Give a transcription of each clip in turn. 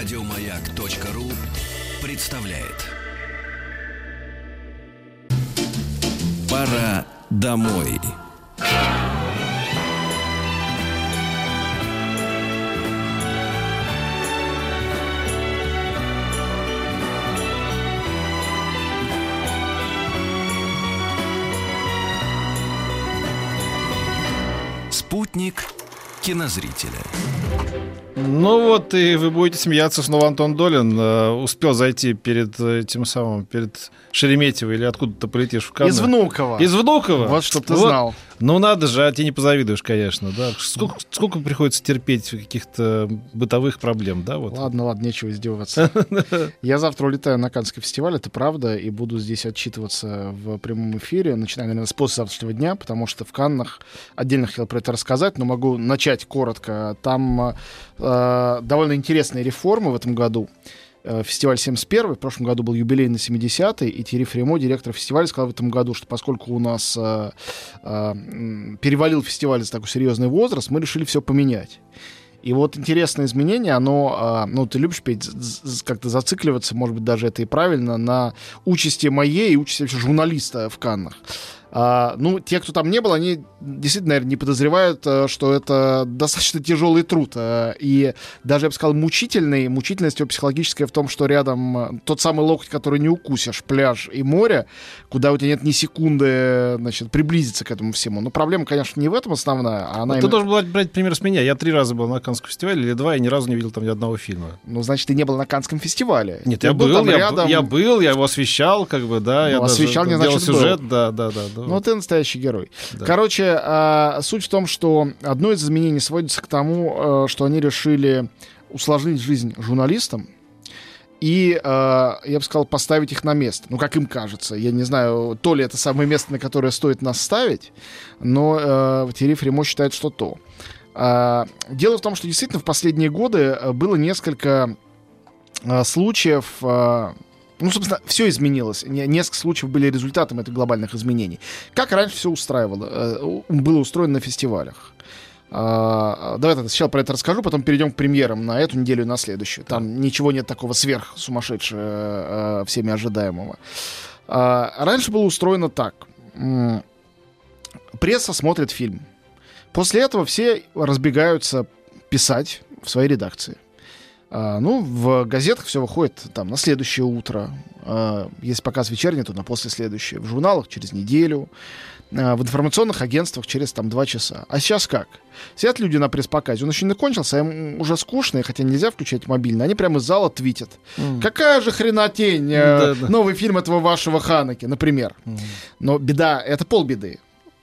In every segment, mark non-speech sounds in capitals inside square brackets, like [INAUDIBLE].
Радиомаяк.ру представляет. Пора домой. Спутник кинозрителя. Ну вот, и вы будете смеяться, снова Антон Долин э, успел зайти перед э, тем самым, перед Шереметьево или откуда ты полетишь в Канны. Из Внуково. Из Внуково? Вот, чтоб ты Вот. знал. Ну надо же, а тебе не позавидуешь, конечно, да. Сколько, сколько приходится терпеть каких-то бытовых проблем, да, вот. Ладно, ладно, нечего издеваться. [LAUGHS] Я завтра улетаю на Каннский фестиваль, это правда, и буду здесь отчитываться в прямом эфире, начиная, наверное, с послезавтрашнего дня, потому что в Каннах отдельно хотел про это рассказать, но могу начать коротко. Там э, довольно интересные реформы в этом году. Э, Фестиваль 71 в прошлом году был юбилей на 70-й, и Терри Фремо, директор фестиваля, сказал в этом году, что поскольку у нас э, э, перевалил фестиваль за такой серьезный возраст, мы решили все поменять. И вот интересное изменение, оно, а, ну, ты любишь петь, как-то зацикливаться, может быть, даже это и правильно, на участи моей и участи журналиста в Каннах. А, ну, те, кто там не был, они действительно, наверное, не подозревают, э, что это достаточно тяжелый труд. э, И даже, я бы сказал, мучительный. Мучительность его психологическая в том, что рядом э, тот самый локоть, который не укусишь, пляж и море, куда у тебя нет ни секунды, значит, приблизиться к этому всему. Но проблема, конечно, не в этом основная, а она ты именно- должен был брать пример с меня. Я три раза был на Каннском фестивале, или два, и ни разу не видел там ни одного фильма. Ну, значит, ты не был на Канском фестивале. Нет, Ты я был, там я, рядом. я был, я его освещал, как бы, да. я Ну, даже освещал, не делал значит, был. сюжет, да, да, да. да. Ну, ты настоящий герой. Да. Короче, а, суть в том, что одно из изменений сводится к тому, э, что они решили усложнить жизнь журналистам и, э, я бы сказал, поставить их на место. Ну, как им кажется. Я не знаю, то ли это самое место, на которое стоит нас ставить, но э, Терри Фремо считает, что то. А, Дело в том, что действительно в последние годы э, было несколько э, случаев э, ну, собственно, все изменилось. Не- Несколько случаев были результатом этих глобальных изменений. Как раньше все устраивало, э, было устроено на фестивалях. А, Давай тогда сначала про это расскажу, потом перейдем к премьерам на эту неделю и на следующую. Там ничего нет такого сверх сумасшедшего, э, всеми ожидаемого. А, Раньше было устроено так. Пресса смотрит фильм. После этого все разбегаются писать в своей редакции. А, ну, в газетах все выходит там на следующее утро. А, если показ вечерний, то на после следующее. В журналах через неделю. А, в информационных агентствах через там два часа. А сейчас как? Сидят люди на пресс-показе, он еще не кончился, а им уже скучно, и хотя нельзя включать мобильный, они прямо из зала твитят. М. Какая же хренотень, э, Да-да. новый фильм этого вашего Ханаки, например. Но беда, это полбеды.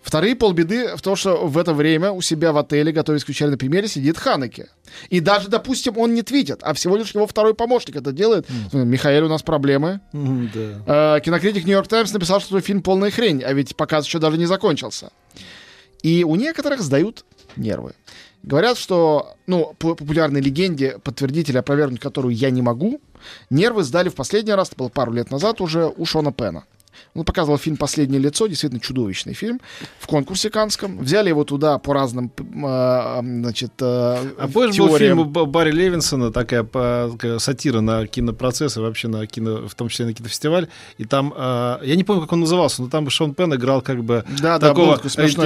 Вторые полбеды в том, что в это время у себя в отеле, готовясь к вечерней премьере, сидит Ханеке. И даже, допустим, он не твитит, а всего лишь его второй помощник это делает. Михаил, у нас проблемы. М, да. Э, кинокритик Нью-Йорк Таймс написал, что твой фильм полная хрень, а ведь показ еще даже не закончился. И у некоторых сдают нервы. Говорят, что, ну, по популярной легенде, подтвердить или опровергнуть которую я не могу, нервы сдали в последний раз, это было пару лет назад уже, у Шона Пена. Он показывал фильм «Последнее лицо», действительно чудовищный фильм, в конкурсе Канском. Взяли его туда по разным, а, значит, э, А помнишь, был теориям. фильм Б- Барри Левинсона, такая, сатира на кинопроцесс и вообще на кино, в том числе на кинофестиваль. И там, а, я не помню, как он назывался, но там Шон Пен играл как бы Да, был такого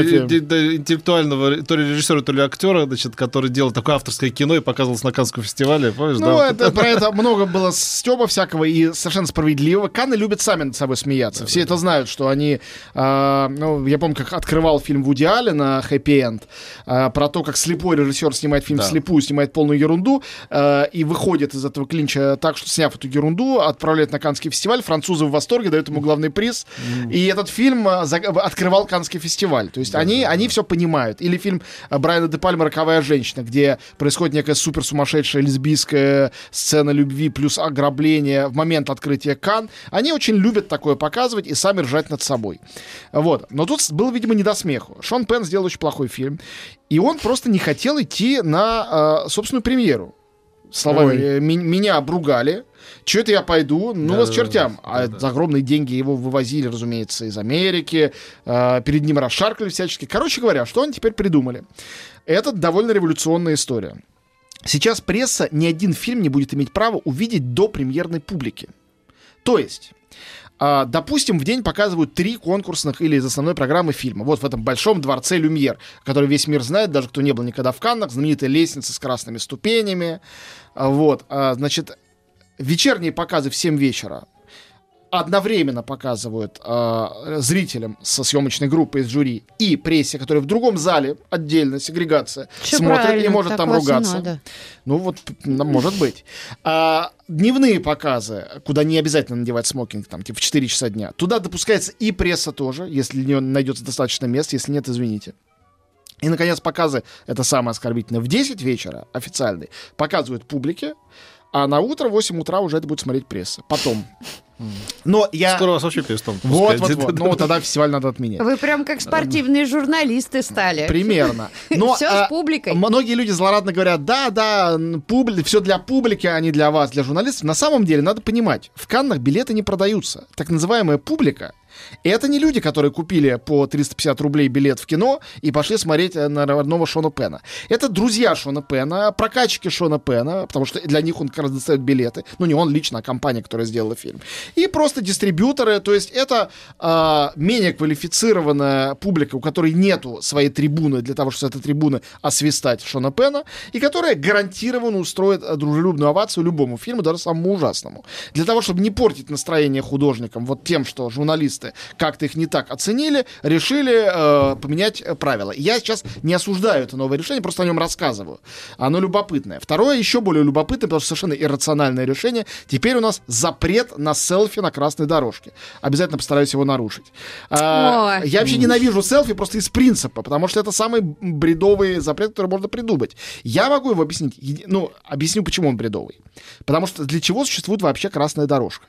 фильм. инте- да, интеллектуального то ли режиссера, то ли актера, значит, который делал такое авторское кино и показывался на Каннском фестивале, помнишь? Ну, да? это, про это много было стёба всякого и совершенно справедливого. Каны любят сами над собой смеяться. Все это знают, что они... а, ну, я помню, как открывал фильм Вуди Аллена «Хэппи Энд», а, про то, как слепой режиссер снимает фильм Да. вслепую, снимает полную ерунду, а, и выходит из этого клинча так, что, сняв эту ерунду, отправляет на Каннский фестиваль, французы в восторге, дают ему главный приз, и этот фильм открывал Каннский фестиваль. То есть они, они все понимают. Или фильм Брайана де Пальма «Роковая женщина», где происходит некая супер сумасшедшая лесбийская сцена любви плюс ограбление в момент открытия Кан. Они очень любят такое показывать и сами ржать над собой. Вот. Но тут было, видимо, не до смеху. Шон Пен сделал очень плохой фильм, и он просто не хотел идти на э, собственную премьеру. Словами э, «Ми- меня обругали, что это я пойду? Ну, вас Да-да-да. чертям. А Да-да. за огромные деньги его вывозили, разумеется, из Америки. э, перед ним расшаркали всячески. Короче говоря, что они теперь придумали? Это довольно революционная история. Сейчас пресса ни один фильм не будет иметь права увидеть до премьерной публики. То есть, а, допустим, в день показывают три конкурсных или из основной программы фильма. Вот в этом большом дворце Люмьер, который весь мир знает, даже кто не был никогда в Каннах, знаменитая лестница с красными ступенями. А, Вот, а, значит, вечерние показы в 7 вечера одновременно показывают э, зрителям со съемочной группой из жюри и прессе, которая в другом зале, отдельно, сегрегация, Всё смотрит и может там ругаться. надо. Ну вот, может быть. А, дневные показы, куда не обязательно надевать смокинг, там, типа в 4 часа дня, туда допускается и пресса тоже, если нее найдется достаточно мест, если нет, извините. И, наконец, показы, это самое оскорбительное, в 10 вечера, официальный, показывают публике, а на утро, в 8 утра уже это будет смотреть пресса. Потом. Но я... Скоро вас вообще перестанут Вот, вот, вот. Ну, тогда фестиваль надо отменять. Вы прям как спортивные журналисты стали. Примерно. [LAUGHS] Но, Все с публикой. Многие люди злорадно говорят, да, да, публи, все для публики, а не для вас, для журналистов. На самом деле, надо понимать, в Каннах билеты не продаются. Так называемая публика — это не люди, которые купили по 350 рублей билет в кино и пошли смотреть э, на родного Шона Пена. Это друзья Шона Пена, прокачки Шона Пена, потому что для них он как раз достает билеты. Ну, не он лично, а компания, которая сделала фильм. И просто дистрибьюторы, то есть это а, менее квалифицированная публика, у которой нету своей трибуны для того, чтобы с этой трибуны освистать Шона Пена, и которая гарантированно устроит э, дружелюбную овацию любому фильму, даже самому ужасному. Для того, чтобы не портить настроение художникам вот тем, что журналисты как-то их не так оценили, решили э, поменять э, правила. Я сейчас не осуждаю это новое решение, просто о нем рассказываю. Оно любопытное. Второе, еще более любопытное, потому что совершенно иррациональное решение. Теперь у нас запрет на селфи на красной дорожке. Обязательно постараюсь его нарушить. Ой. я вообще ненавижу селфи просто из принципа, потому что это самый бредовый запрет, который можно придумать. Я могу его объяснить. Ну, объясню, почему он бредовый. Потому что для чего существует вообще красная дорожка?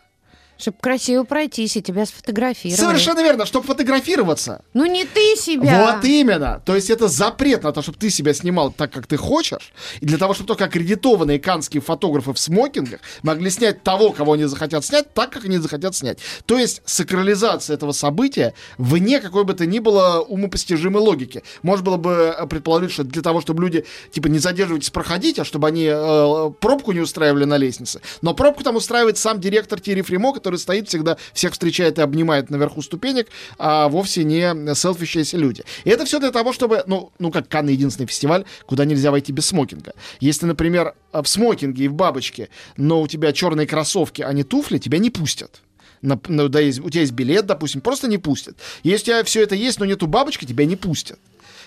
Чтобы красиво пройтись и тебя сфотографировали. Совершенно верно, чтобы фотографироваться. Ну не ты себя. Вот именно. То есть это запрет на то, чтобы ты себя снимал так, как ты хочешь. И для того, чтобы только аккредитованные канские фотографы в смокингах могли снять того, кого они захотят снять, так, как они захотят снять. То есть сакрализация этого события вне какой бы то ни было умопостижимой логики. Можно было бы э, предположить, что для того, чтобы люди, типа, не задерживайтесь, проходить, а чтобы они э, пробку не устраивали на лестнице. Но пробку там устраивает сам директор Тири Фримо, который стоит всегда, всех встречает и обнимает наверху ступенек, а вовсе не селфищиеся люди. И это все для того, чтобы, ну, ну как Канны единственный фестиваль, куда нельзя войти без смокинга. Если, например, в смокинге и в бабочке, но у тебя черные кроссовки, а не туфли, тебя не пустят. На- ну, да, есть- у тебя есть билет, допустим, просто не пустят. Если у тебя все это есть, но нету бабочки, тебя не пустят.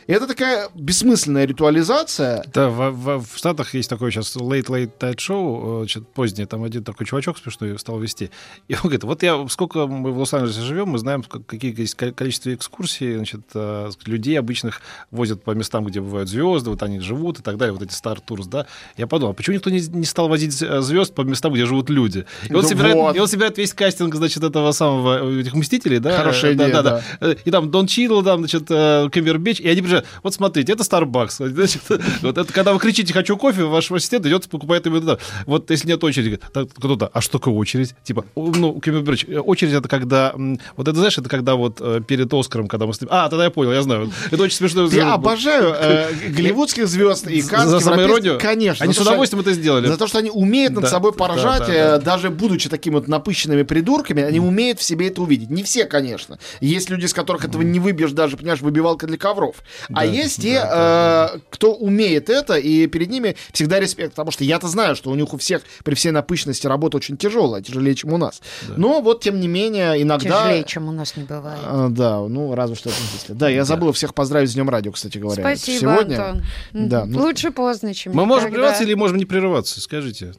И это такая бессмысленная ритуализация. Да, в, в- в Штатах есть такое сейчас Late Late Night Show, э, позднее, там один такой чувачок смешной стал вести. И он говорит, вот я, сколько мы в Лос-Анджелесе живем, мы знаем, как- какие есть ко- количество экскурсий, значит, э, людей обычных возят по местам, где бывают звезды, вот они живут и так далее, вот эти Star Tours, да. Я подумал, а почему никто не, не стал возить э, звезд по местам, где живут люди? И он, Да собирает, вот. и он собирает весь кастинг, значит, этого самого, этих Мстителей, да? Хорошая да, идея, да, да. Э, И там Дон Чидл, там, значит, Камбербэтч, и они приезжают, вот смотрите, это Starbucks. Значит, [LAUGHS] вот это когда вы кричите «хочу кофе», ваш ассистент идет, покупает именно туда. Вот если нет очереди, кто-то, а что такое очередь? Типа, ну, Камбербэтч, э, очередь это когда, вот это знаешь, это когда вот э, перед Оскаром, когда мы с ним- А, тогда я понял, я знаю. Это очень смешно. Я обожаю э, [LAUGHS] голливудских звезд и За самоиронию? Конечно. Они с удовольствием это сделали. За то, что они умеют над Да, собой да, поржать, да, э, да. даже будучи такими вот напыщенными придурками, они умеют в себе это увидеть. Не все, конечно. Есть люди, из которых этого не выбьешь даже, понимаешь, выбивалка для ковров. А есть те, э, кто умеет это, и перед ними всегда респект. Потому что я-то знаю, что у них у всех при всей напыщенности работа очень тяжелая, тяжелее, чем у нас. Но вот, тем не менее, иногда... Тяжелее, чем у нас не бывает. А, да, ну разве что. Да, я забыл всех поздравить с Днем Радио, кстати говоря. Спасибо, Сегодня. Антон. Да, ну- Лучше поздно, чем Мы можем прерваться или можем не прерываться? Скажите.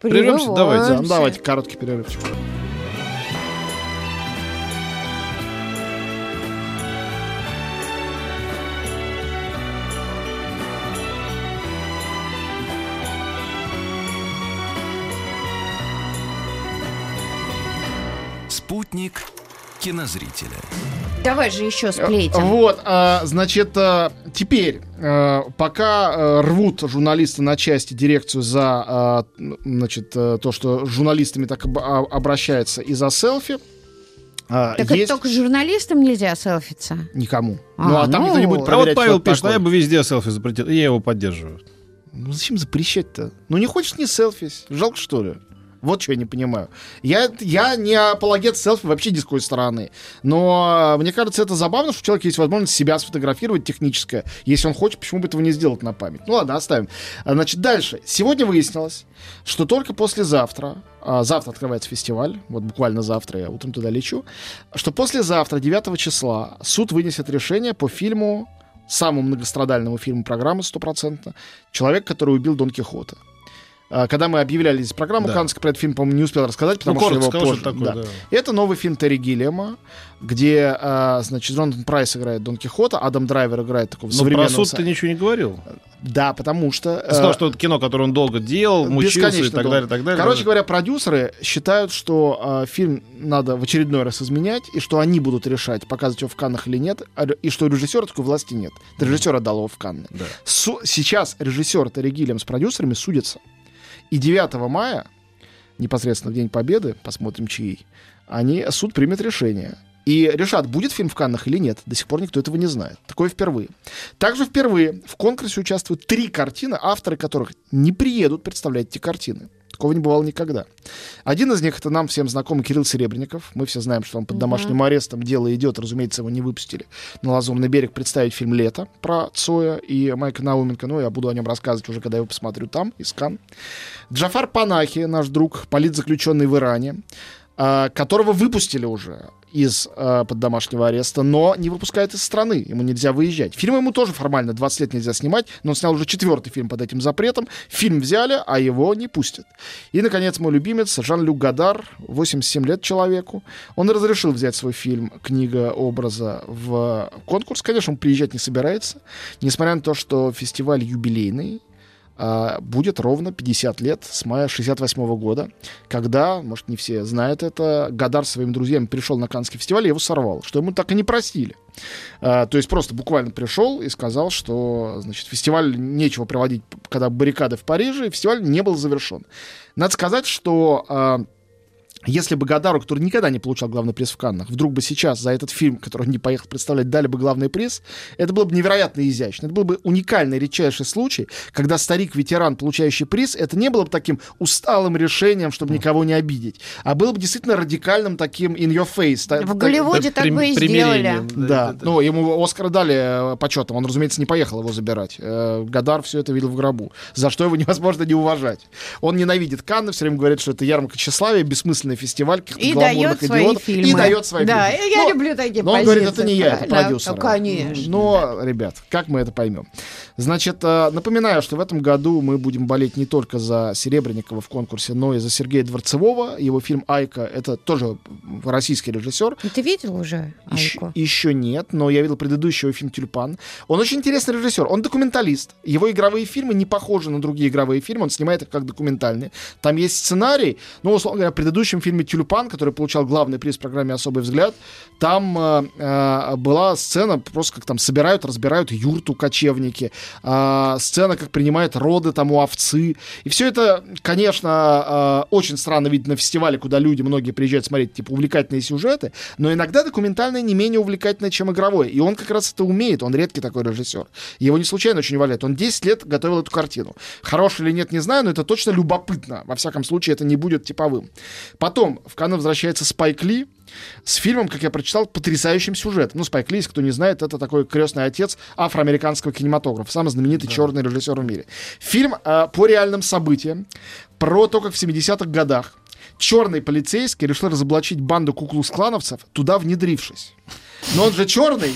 прервемся? Давайте. Да, ну, давайте короткий перерывчик. Кинозрителя. Давай же еще сплетен. Вот, а, значит, а, теперь, а, пока а, рвут журналисты на части дирекцию за, а, значит, а, то, что с журналистами так об- а- обращается и за селфи, а, Так есть это только журналистам нельзя селфиться. никому. А, ну, а там ну. никто не будет А вот проверять, Павел пишет, а я бы везде селфи запретил. И я его поддерживаю. Ну зачем запрещать-то? Ну не хочешь не селфись? Жалко что ли? Вот что я не понимаю. Я, я не апологет селфи вообще ни с какой стороны. Но э, мне кажется, это забавно, что у человека есть возможность себя сфотографировать техническое. Если он хочет, почему бы этого не сделать на память? Ну ладно, оставим. А, Значит, дальше. Сегодня выяснилось, что только послезавтра, а, завтра открывается фестиваль, вот буквально завтра я утром туда лечу, что послезавтра, 9 числа, суд вынесет решение по фильму, самому многострадальному фильму программы стопроцентно, «Человек, который убил Дон Кихота». А, Когда мы объявляли здесь программу, Да. Канский про этот фильм, по-моему, не успел рассказать, потому Ну, что его скажу, позже. что такое, Да. да. Это новый фильм Терри Гиллиама, где, а, значит, Джонатан Прайс играет Дон Кихота, Адам Драйвер играет такого Но про современного... суд са- ты ничего не говорил. Да, потому что... Ты сказал, э, что это кино, которое он долго делал, мучился и так долго. далее, так далее. Короче говоря, продюсеры считают, что э, фильм надо в очередной раз изменять, и что они будут решать, показывать его в Каннах или нет, а и что режиссера такой власти нет. Режиссер отдал его в Канны. Да. Су- сейчас режиссер Терри Гиллиам с продюсерами судятся. И 9 мая, непосредственно в День Победы, посмотрим чьи, они, суд примет решение. И решат, будет фильм в Каннах или нет. До сих пор никто этого не знает. Такое впервые. Также впервые в конкурсе участвуют три картины, авторы которых не приедут представлять эти картины. Такого не бывало никогда. Один из них это нам всем знакомый Кирилл Серебренников. Мы все знаем, что он под домашним арестом. Дело идет, разумеется, его не выпустили на Лазурный берег представить фильм «Лето» про Цоя и Майка Науменко. Ну, я буду о нем рассказывать уже, когда я его посмотрю там, из Кан. Джафар Панахи, наш друг, политзаключенный в Иране, которого выпустили уже из а, под домашнего ареста, но не выпускают из страны. Ему нельзя выезжать. Фильм ему тоже формально 20 лет нельзя снимать, но он снял уже четвертый фильм под этим запретом. Фильм взяли, а его не пустят. И, наконец, мой любимец Жан-Люк Гадар, 87 лет человеку. Он разрешил взять свой фильм «Книга образа» в конкурс. Конечно, он приезжать не собирается, несмотря на то, что фестиваль юбилейный, будет ровно 50 лет с мая 68 года, когда, может, не все знают это, Гадар со своими друзьями пришел на Каннский фестиваль и его сорвал, что ему так и не простили. А, то есть просто буквально пришел и сказал, что, значит, фестиваль нечего проводить, когда баррикады в Париже, и фестиваль не был завершен. Надо сказать, что а, если бы Гадару, который никогда не получал главный приз в Каннах, вдруг бы сейчас за этот фильм, который он не поехал представлять, дали бы главный приз, это было бы невероятно изящно. Это был бы уникальный, редчайший случай, когда старик-ветеран, получающий приз, это не было бы таким усталым решением, чтобы никого не обидеть, а было бы действительно радикальным таким in your face. В так- Голливуде так бы и сделали. да, ну ему Оскар дали э, почетом, он, разумеется, не поехал его забирать. Э, Гадар все это видел в гробу, за что его [LAUGHS] невозможно не уважать. Он ненавидит Канны, все время говорит, что это ярмарка тщеславия, бессмысленный фестиваль, каких-то И гламурных идиотов. фильмы. И дает свои Да, фильмы. я люблю такие но он говорит, позиции, это не я, это продюсер. Ну, конечно. Но, ребят, как мы это поймем? Значит, э, напоминаю, что в этом году мы будем болеть не только за Серебренникова в конкурсе, но и за Сергея Дворцевого. Его фильм «Айка» — это тоже российский режиссер. Ну, Ты видел уже Еще, Айку? еще нет, но я видел предыдущий его фильм «Тюльпан». Он очень интересный режиссер, он документалист. Его игровые фильмы не похожи на другие игровые фильмы, он снимает их как документальные. Там есть сценарий, ну, условно говоря, в предыдущем фильме «Тюльпан», который получал главный приз в программе «Особый взгляд», там э, э, была сцена, просто как там собирают, разбирают юрту кочевники, э, сцена, как принимают роды там у овцы. И все это, конечно, э, очень странно видеть на фестивале, куда люди, многие приезжают смотреть, типа, увлекательные сюжеты, но иногда документальное не менее увлекательное, чем игровое. И он как раз это умеет, он редкий такой режиссер. Его не случайно очень валяют. Он 10 лет готовил эту картину. Хороший или нет, не знаю, но это точно любопытно. Во всяком случае, это не будет типовым. Потом в Канны возвращается Спайк Ли, с фильмом, как я прочитал, потрясающим сюжетом. Ну, Спайк Ли, если кто не знает, это такой крестный отец афроамериканского кинематографа, самый знаменитый черный режиссер в мире. Фильм э, по реальным событиям, про то, как в 70-х годах черный полицейский решил разоблачить банду куклус-клановцев, туда внедрившись. Но он же черный,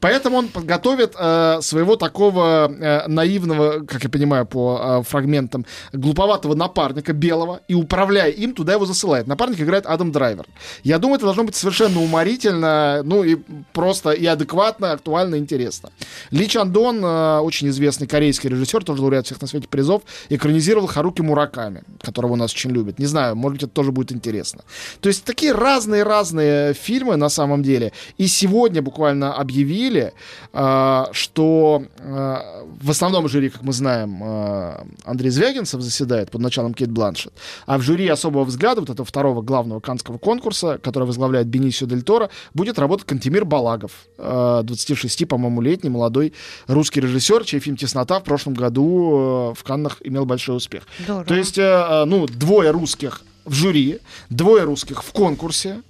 Поэтому он подготовит э, своего такого э, наивного, как я понимаю по э, фрагментам, глуповатого напарника белого, и управляя им, туда его засылает. Напарник играет Адам Драйвер. Я думаю, это должно быть совершенно уморительно, ну и просто и адекватно, актуально, интересно. Ли Чандон, э, очень известный корейский режиссер, тоже лауреат всех на свете призов, экранизировал Харуки Мураками, которого у нас очень любят. Не знаю, может быть, это тоже будет интересно. То есть такие разные-разные фильмы на самом деле. И сегодня буквально объявили объявили, э, что э, в основном жюри, как мы знаем, э, Андрей Звягинцев заседает под началом Кейт Бланшет, а в жюри особого взгляда, вот этого второго главного канского конкурса, который возглавляет Бенисио Дель Торо, будет работать Кантемир Балагов, э, 26, по-моему, летний, молодой русский режиссер, чей фильм «Теснота» в прошлом году в Каннах имел большой успех. Здорово. То есть, ну, двое русских в жюри, двое русских в конкурсе.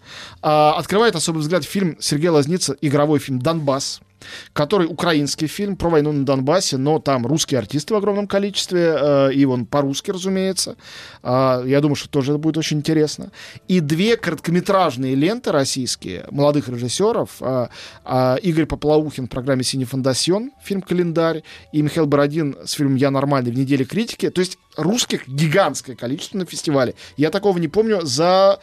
А, открывает особый взгляд фильм Сергея Лазница, игровой фильм «Донбасс», который украинский фильм про войну на Донбассе, но там русские артисты в огромном количестве, э, и он по-русски, разумеется. А, я думаю, что тоже это будет очень интересно. И две короткометражные ленты российские, молодых режиссеров. а, а, Игорь Поплаухин в программе «Синий фондасьон», фильм «Календарь», и Михаил Бородин с фильмом «Я нормальный» в неделе критики. То есть русских гигантское количество на фестивале. Я такого не помню за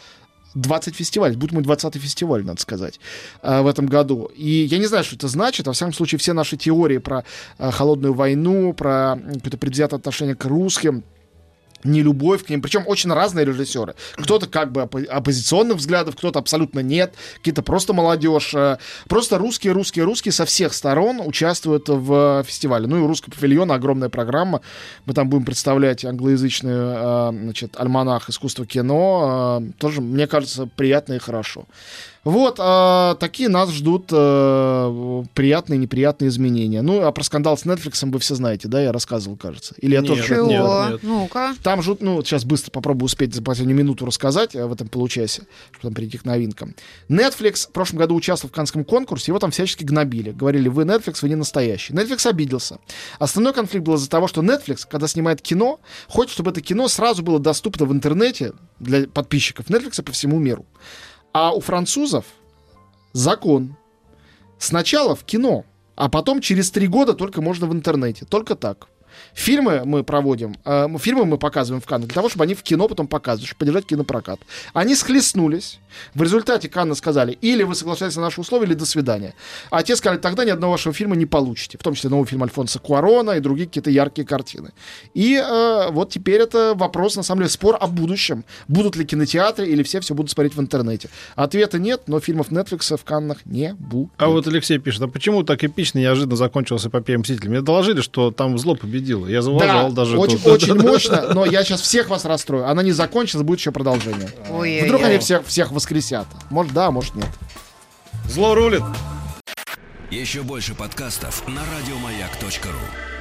20 фестивалей. Будет мой 20 фестиваль, надо сказать, э, в этом году. И я не знаю, что это значит. Во всяком случае, все наши теории про э, холодную войну, про какое-то предвзятое отношение к русским, не любовь к ним, причем очень разные режиссеры. Кто-то как бы оппо- оппозиционных взглядов, кто-то абсолютно нет, какие-то просто молодежь. э, Просто русские, русские, русские со всех сторон участвуют в фестивале. Ну и у русского павильона огромная программа. Мы там будем представлять англоязычный э, значит, альманах искусства кино. Э, Тоже, мне кажется, приятно и хорошо. Вот, э, такие нас ждут э, приятные и неприятные изменения. Ну, а про скандал с Netflix вы все знаете, да, я рассказывал, кажется. Или я Нет, тоже нет, Чего? нет. Ну-ка. там же, ну, сейчас быстро попробую успеть за последнюю минуту рассказать э, в этом получасе, чтобы потом перейти к новинкам. Netflix в прошлом году участвовал в канском конкурсе, его там всячески гнобили. Говорили, вы Netflix, вы не настоящий. Netflix обиделся. Основной конфликт был из-за того, что Netflix, когда снимает кино, хочет, чтобы это кино сразу было доступно в интернете для подписчиков Netflix по всему миру. А у французов закон. Сначала в кино, а потом через три года только можно в интернете. Только так. Фильмы мы проводим, э, мы- фильмы мы показываем в Каннах для того, чтобы они в кино потом показывали, чтобы поддержать кинопрокат. Они схлестнулись. В результате Канны сказали, или вы соглашаетесь на наши условия, или до свидания. А те сказали, тогда ни одного вашего фильма не получите. В том числе новый фильм Альфонса Куарона и другие какие-то яркие картины. И э, вот теперь это вопрос, на самом деле, спор о будущем. Будут ли кинотеатры или все все будут смотреть в интернете? Ответа нет, но фильмов Netflix в Каннах не будет. А вот Алексей пишет, а почему так эпично неожиданно закончилась эпопея «Мстителей»? Мне доложили, что там зло победило. Я зауважал да, даже очень, тут. [LAUGHS] очень мощно, но я сейчас всех вас расстрою. Она не закончится, будет еще продолжение. Ой-ой-ой. Вдруг они всех, всех воскресят. Может, да, может, нет. Зло рулит. Еще больше подкастов на радиомаяк.ру.